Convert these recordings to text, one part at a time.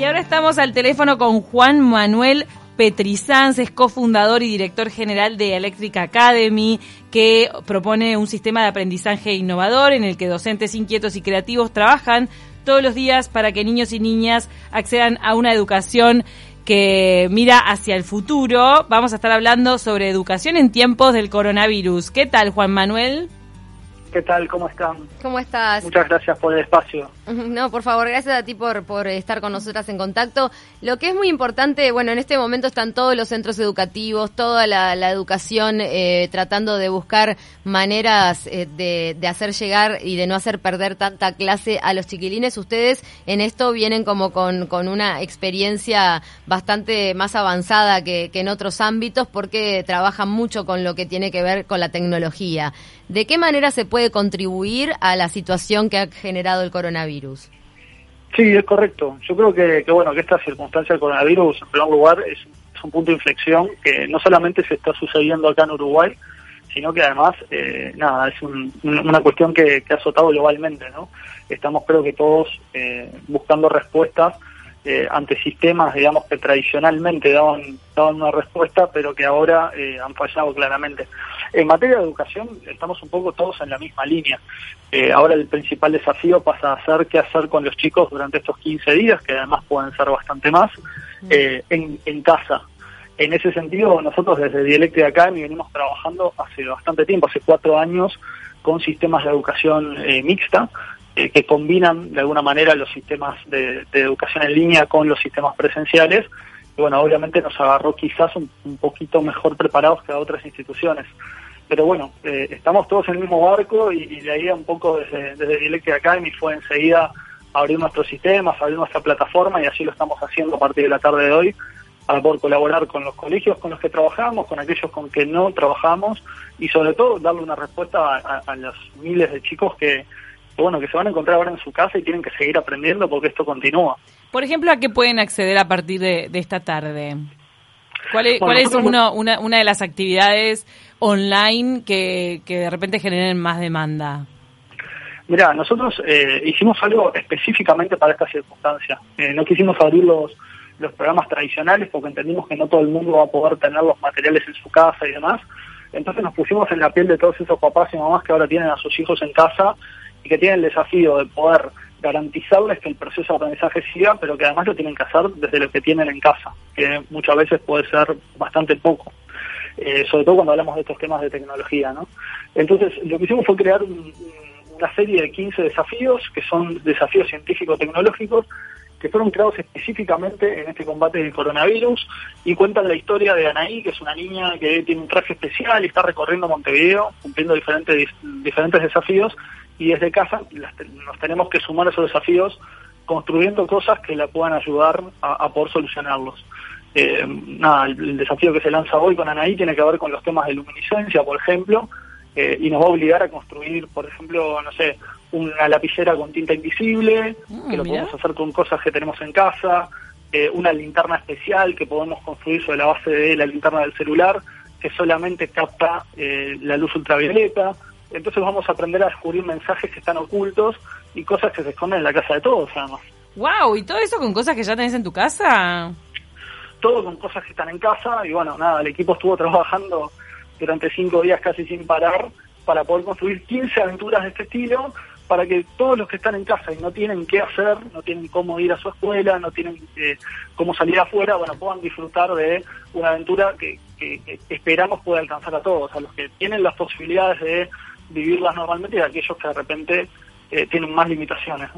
Y ahora estamos al teléfono con Juan Manuel Petrizanz, es cofundador y director general de Electric Academy, que propone un sistema de aprendizaje innovador en el que docentes inquietos y creativos trabajan todos los días para que niños y niñas accedan a una educación que mira hacia el futuro. Vamos a estar hablando sobre educación en tiempos del coronavirus. ¿Qué tal, Juan Manuel? ¿Qué tal? ¿Cómo están? ¿Cómo estás? Muchas gracias por el espacio. No, por favor, gracias a ti por, por estar con nosotras en contacto. Lo que es muy importante, bueno, en este momento están todos los centros educativos, toda la, educación eh, tratando de buscar maneras eh, de, de, hacer llegar y de no hacer perder tanta clase a los chiquilines. Ustedes en esto vienen como con, con una experiencia bastante más avanzada que, que en otros ámbitos porque trabajan mucho con lo que tiene que ver con la tecnología. ¿De qué manera se puede contribuir a la situación que ha generado el coronavirus? Sí, es correcto. Yo creo que, bueno que esta circunstancia del coronavirus, en primer lugar, es, un punto de inflexión que no solamente se está sucediendo acá en Uruguay, sino que además, eh, nada, es una cuestión que, ha azotado globalmente, ¿no? Estamos, creo que todos, eh, buscando respuestas eh, ante sistemas, digamos, que tradicionalmente daban, daban una respuesta, pero que ahora eh, han fallado claramente. En materia de educación estamos un poco todos en la misma línea. Eh, ahora el principal desafío pasa a ser qué hacer con los chicos durante estos 15 días, que además pueden ser bastante más, mm. en, en casa. En ese sentido, nosotros desde Dialecte Academy venimos trabajando hace bastante tiempo, hace cuatro años, con sistemas de educación mixta, eh, que combinan de alguna manera los sistemas de, educación en línea con los sistemas presenciales. Y bueno, obviamente nos agarró quizás un, poquito mejor preparados que a otras instituciones. Pero bueno, eh, estamos todos en el mismo barco y, de ahí un poco desde, desde Academy fue enseguida abrir nuestros sistemas, abrir nuestra plataforma y así lo estamos haciendo a partir de la tarde de hoy para poder colaborar con los colegios con los que trabajamos, con aquellos con que no trabajamos y sobre todo darle una respuesta a los miles de chicos que, bueno, que se van a encontrar ahora en su casa y tienen que seguir aprendiendo porque esto continúa. Por ejemplo, ¿a qué pueden acceder a partir de, esta tarde? ¿Cuál es, cuál es una, una de las actividades online que, que de repente generen más demanda? Mira, nosotros eh, hicimos algo específicamente para esta circunstancia. Eh, no quisimos abrir los, los programas tradicionales porque entendimos que no todo el mundo va a poder tener los materiales en su casa y demás. Entonces nos pusimos en la piel de todos esos papás y mamás que ahora tienen a sus hijos en casa y que tienen el desafío de poder garantizarles que el proceso de aprendizaje siga, pero que además lo tienen que hacer desde lo que tienen en casa, que muchas veces puede ser bastante poco, eh, sobre todo cuando hablamos de estos temas de tecnología. ¿no? Entonces, lo que hicimos fue crear una serie de 15 desafíos, que son desafíos científico-tecnológicos, que fueron creados específicamente en este combate del coronavirus y cuentan la historia de Anaí, que es una niña que tiene un traje especial y está recorriendo Montevideo, cumpliendo diferentes, diferentes desafíos y desde casa nos tenemos que sumar a esos desafíos construyendo cosas que la puedan ayudar a, poder solucionarlos. Eh, nada, el, desafío que se lanza hoy con Anaí tiene que ver con los temas de luminiscencia, por ejemplo, eh, y nos va a obligar a construir, por ejemplo, no sé, una lapicera con tinta invisible, mm, que lo podemos hacer con cosas que tenemos en casa, eh, una linterna especial que podemos construir sobre la base de la linterna del celular, que solamente capta la luz ultravioleta. Entonces vamos a aprender a descubrir mensajes que están ocultos y cosas que se esconden en la casa de todos, además. ¡Wow! ¿Y todo eso con cosas que ya tenés en tu casa? Todo con cosas que están en casa y bueno, nada, el equipo estuvo trabajando durante cinco días casi sin parar para poder construir 15 aventuras de este estilo para que todos los que están en casa y no tienen qué hacer, no tienen cómo ir a su escuela, no tienen eh, cómo salir afuera, bueno, puedan disfrutar de una aventura que, que esperamos pueda alcanzar a todos, a los que tienen las posibilidades de vivirlas normalmente y aquellos que de repente eh, tienen más limitaciones.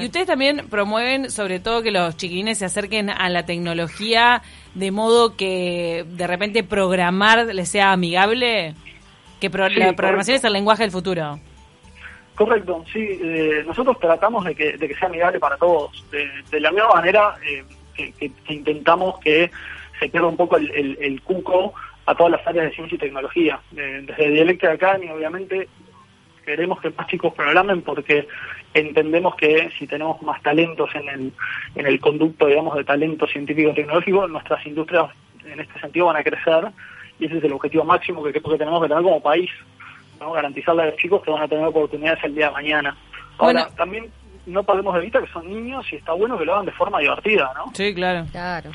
Y ustedes también promueven sobre todo que los chiquilines se acerquen a la tecnología de modo que de repente programar les sea amigable, que la programación es el lenguaje del futuro. Correcto, sí. Eh, nosotros tratamos de que, de que sea amigable para todos. De, la misma manera eh, que, intentamos que se pierda un poco el, el cuco a todas las áreas de ciencia y tecnología. desde Dialecta Academy, obviamente, queremos que más chicos programen porque entendemos que si tenemos más talentos en el, en el conducto, digamos, de talento científico y tecnológico, nuestras industrias en este sentido van a crecer y ese es el objetivo máximo que creo que tenemos que tener como país, ¿no? garantizarle a los chicos que van a tener oportunidades el día de mañana. Ahora, también no perdemos de vista que son niños y está bueno que lo hagan de forma divertida, ¿no? Sí, claro. Claro.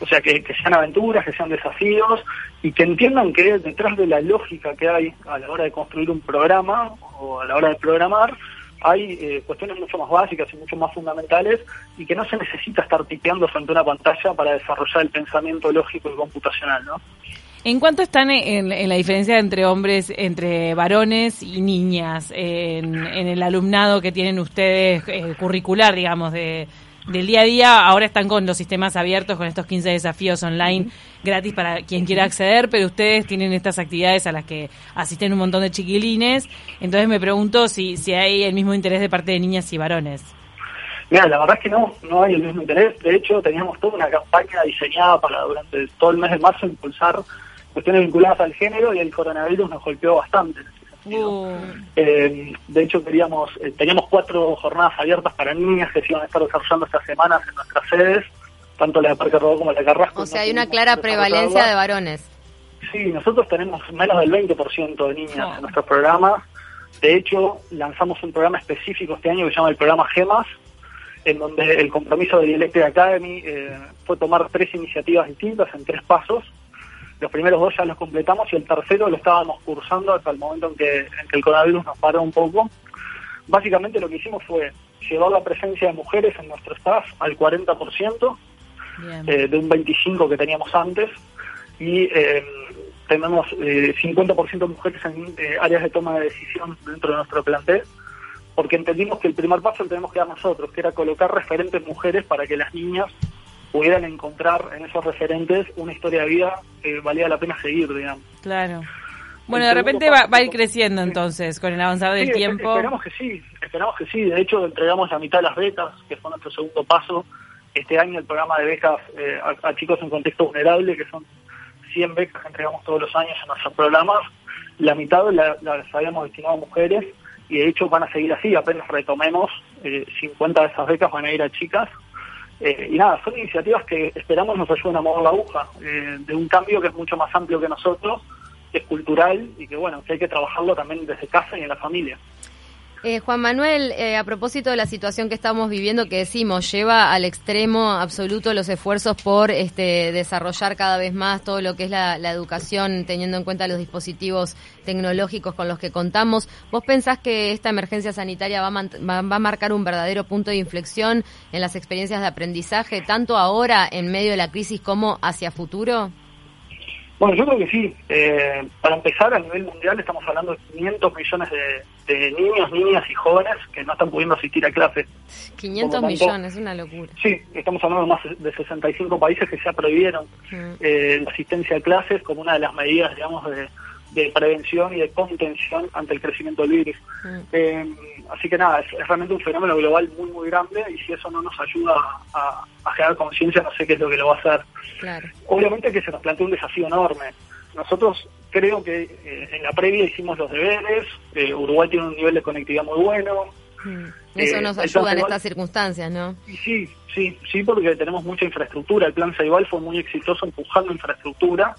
O sea, que, sean aventuras, que sean desafíos y que entiendan que detrás de la lógica que hay a la hora de construir un programa o a la hora de programar, hay eh, cuestiones mucho más básicas y mucho más fundamentales y que no se necesita estar tipeando frente a una pantalla para desarrollar el pensamiento lógico y computacional, ¿no? ¿En cuánto están en, en la diferencia entre hombres, entre varones y niñas, en, en el alumnado que tienen ustedes eh, curricular, digamos, de, del día a día? Ahora están con los sistemas abiertos, con estos 15 desafíos online gratis para quien quiera acceder, pero ustedes tienen estas actividades a las que asisten un montón de chiquilines. Entonces me pregunto si, si hay el mismo interés de parte de niñas y varones. Mira, la verdad es que no, no hay el mismo interés. De hecho, teníamos toda una campaña diseñada para durante todo el mes de marzo impulsar cuestiones vinculadas al género y el coronavirus nos golpeó bastante. Eh, de hecho, queríamos eh, teníamos cuatro jornadas abiertas para niñas que se iban a estar desarrollando estas semanas en nuestras sedes, tanto la de Parque Rodó como la de Carrasco. O sea, hay una clara prevalencia de varones. Sí, nosotros tenemos menos del 20% de niñas Oh. en nuestros programas. De hecho, lanzamos un programa específico este año que se llama el programa GEMAS, en donde el compromiso de Dialectic Academy eh, fue tomar tres iniciativas distintas en tres pasos. Los primeros dos ya los completamos y el tercero lo estábamos cursando hasta el momento en que, en que el coronavirus nos paró un poco. Básicamente lo que hicimos fue llevar la presencia de mujeres en nuestro staff al 40%, bien. eh, de un 25 que teníamos antes y eh, tenemos eh, 50% de mujeres en eh, áreas de toma de decisión dentro de nuestro plantel porque entendimos que el primer paso lo tenemos que dar nosotros, que era colocar referentes mujeres para que las niñas pudieran encontrar en esos referentes una historia de vida que valía la pena seguir, digamos. Claro. Bueno, de repente va, va a ir creciendo entonces con el avanzar del Sí, tiempo. Esperamos que sí, esperamos que sí. De hecho, entregamos la mitad de las becas, que fue nuestro segundo paso. Este año el programa de becas eh, a, a chicos en contexto vulnerable, que son 100 becas que entregamos todos los años en nuestros programas. La mitad la- las habíamos destinado a mujeres y de hecho van a seguir así. Apenas retomemos, eh, 50 de esas becas van a ir a chicas. Eh, y nada, son iniciativas que esperamos nos ayuden a mover la aguja eh, de un cambio que es mucho más amplio que nosotros, que es cultural y que bueno, que hay que trabajarlo también desde casa y en la familia. Eh, Juan Manuel, eh, a propósito de la situación que estamos viviendo, que decimos, lleva al extremo absoluto los esfuerzos por este, desarrollar cada vez más todo lo que es la, educación, teniendo en cuenta los dispositivos tecnológicos con los que contamos. ¿Vos pensás que esta emergencia sanitaria va a, va a marcar un verdadero punto de inflexión en las experiencias de aprendizaje, tanto ahora en medio de la crisis como hacia futuro? Bueno, yo creo que sí. Eh, para empezar, a nivel mundial estamos hablando de 500 millones de, de niños, niñas y jóvenes que no están pudiendo asistir a clases. 500 Por lo tanto- millones, una locura. Sí, estamos hablando de más de 65 países que ya prohibieron Mm. eh, la asistencia a clases como una de las medidas, digamos, de, de prevención y de contención ante el crecimiento del virus. Mm. Eh, así que nada, es, es realmente un fenómeno global muy, muy grande y si eso no nos ayuda a, a generar conciencia, no sé qué es lo que lo va a hacer. Claro. obviamente que se nos plantea un desafío enorme. Nosotros creo que eh, en la previa hicimos los deberes, eh, Uruguay tiene un nivel de conectividad muy bueno, Mm. Eso nos ayuda en estas circunstancias, ¿no? sí, sí, sí, porque tenemos mucha infraestructura, el plan Ceibal fue muy exitoso empujando infraestructura,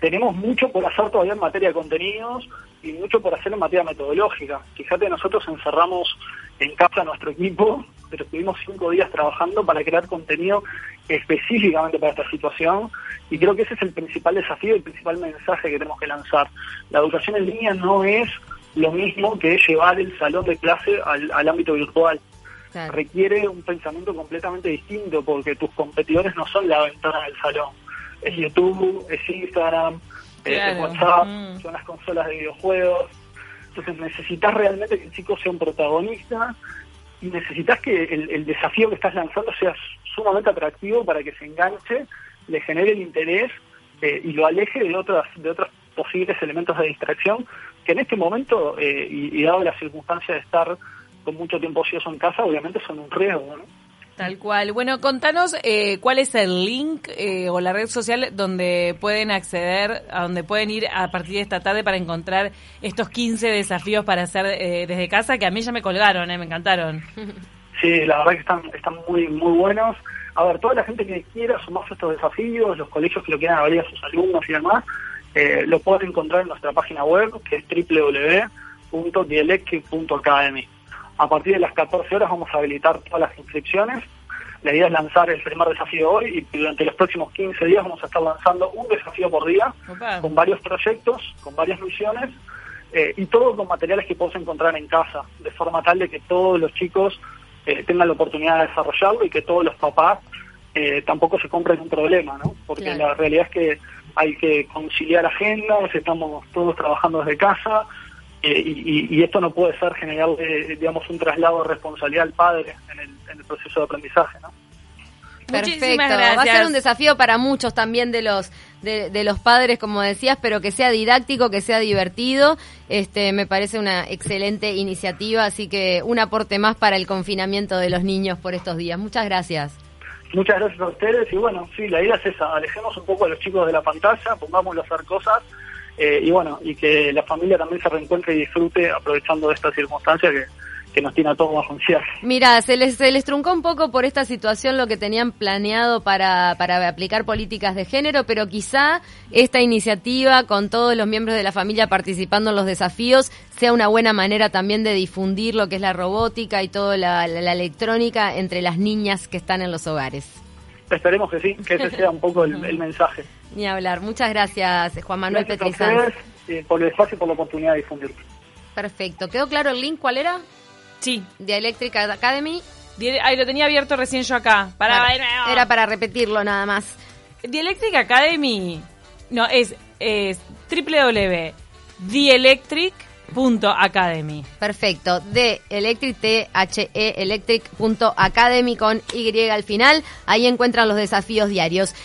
tenemos mucho por hacer todavía en materia de contenidos y mucho por hacer en materia metodológica. Fíjate, nosotros encerramos en casa a nuestro equipo, pero estuvimos cinco días trabajando para crear contenido específicamente para esta situación y creo que ese es el principal desafío y el principal mensaje que tenemos que lanzar. La educación en línea no es lo mismo que llevar el salón de clase al, al ámbito virtual Claro. requiere un pensamiento completamente distinto porque tus competidores no son la ventana del salón. Es YouTube, es Instagram, es Claro. WhatsApp, Mm. son las consolas de videojuegos. Entonces necesitas realmente que el chico sea un protagonista y necesitas que el, el desafío que estás lanzando sea sumamente atractivo para que se enganche, le genere el interés eh, y lo aleje de otras de otros posibles elementos de distracción que en este momento eh, y, y dado la circunstancia de estar con mucho tiempo ocioso en casa, obviamente son un riesgo, ¿no? Tal cual. Bueno, contanos eh, cuál es el link eh, o la red social donde pueden acceder, a donde pueden ir a partir de esta tarde para encontrar estos 15 desafíos para hacer eh, desde casa, que a mí ya me colgaron, eh, me encantaron. Sí, la verdad que están, están muy, muy buenos. A ver, toda la gente que quiera sumarse a estos desafíos, los colegios que lo quieran abrir a sus alumnos y demás, eh, lo pueden encontrar en nuestra página web, que es www.dialectic.academy. A partir de las 14 horas vamos a habilitar todas las inscripciones. La idea es lanzar el primer desafío hoy y durante los próximos 15 días vamos a estar lanzando un desafío por día Opa. con varios proyectos, con varias misiones eh, y todo con materiales que podemos encontrar en casa, de forma tal de que todos los chicos eh, tengan la oportunidad de desarrollarlo y que todos los papás eh, tampoco se compren un problema, ¿no? Porque Claro. la realidad es que hay que conciliar agendas, estamos todos trabajando desde casa eh, y, y- y esto no puede ser generarle, digamos, un traslado de responsabilidad al padre en el, en el proceso de aprendizaje, ¿no? Perfecto. Muchísimas Va a ser un desafío para muchos también de los de, de los padres, como decías, pero que sea didáctico, que sea divertido. Este, me parece una excelente iniciativa, así que un aporte más para el confinamiento de los niños por estos días. Muchas gracias. Muchas gracias a ustedes y bueno, sí, la idea es esa, alejemos un poco a los chicos de la pantalla, pongámoslos a hacer cosas eh, y bueno, y que la familia también se reencuentre y disfrute aprovechando esta circunstancia que, que nos tiene a todos bajo un. Mira, se les, se les truncó un poco por esta situación lo que tenían planeado para, para aplicar políticas de género, pero quizá esta iniciativa con todos los miembros de la familia participando en los desafíos sea una buena manera también de difundir lo que es la robótica y toda la, la- la electrónica entre las niñas que están en los hogares. Esperemos que sí, que ese sea un poco el, el mensaje. Ni hablar. Muchas gracias, Juan Manuel Petrizán. eh, por el espacio y por la oportunidad de difundirlo. Perfecto. ¿Quedó claro el link? ¿Cuál era? Sí. De Electric Academy. Ay, lo tenía abierto recién yo acá. Para, Claro, Era para repetirlo nada más. The Electric Academy. No, es, es www.theelectric.academy. Perfecto. De Electric, T-H-E, electric.academy con Y al final. Ahí encuentran los desafíos diarios.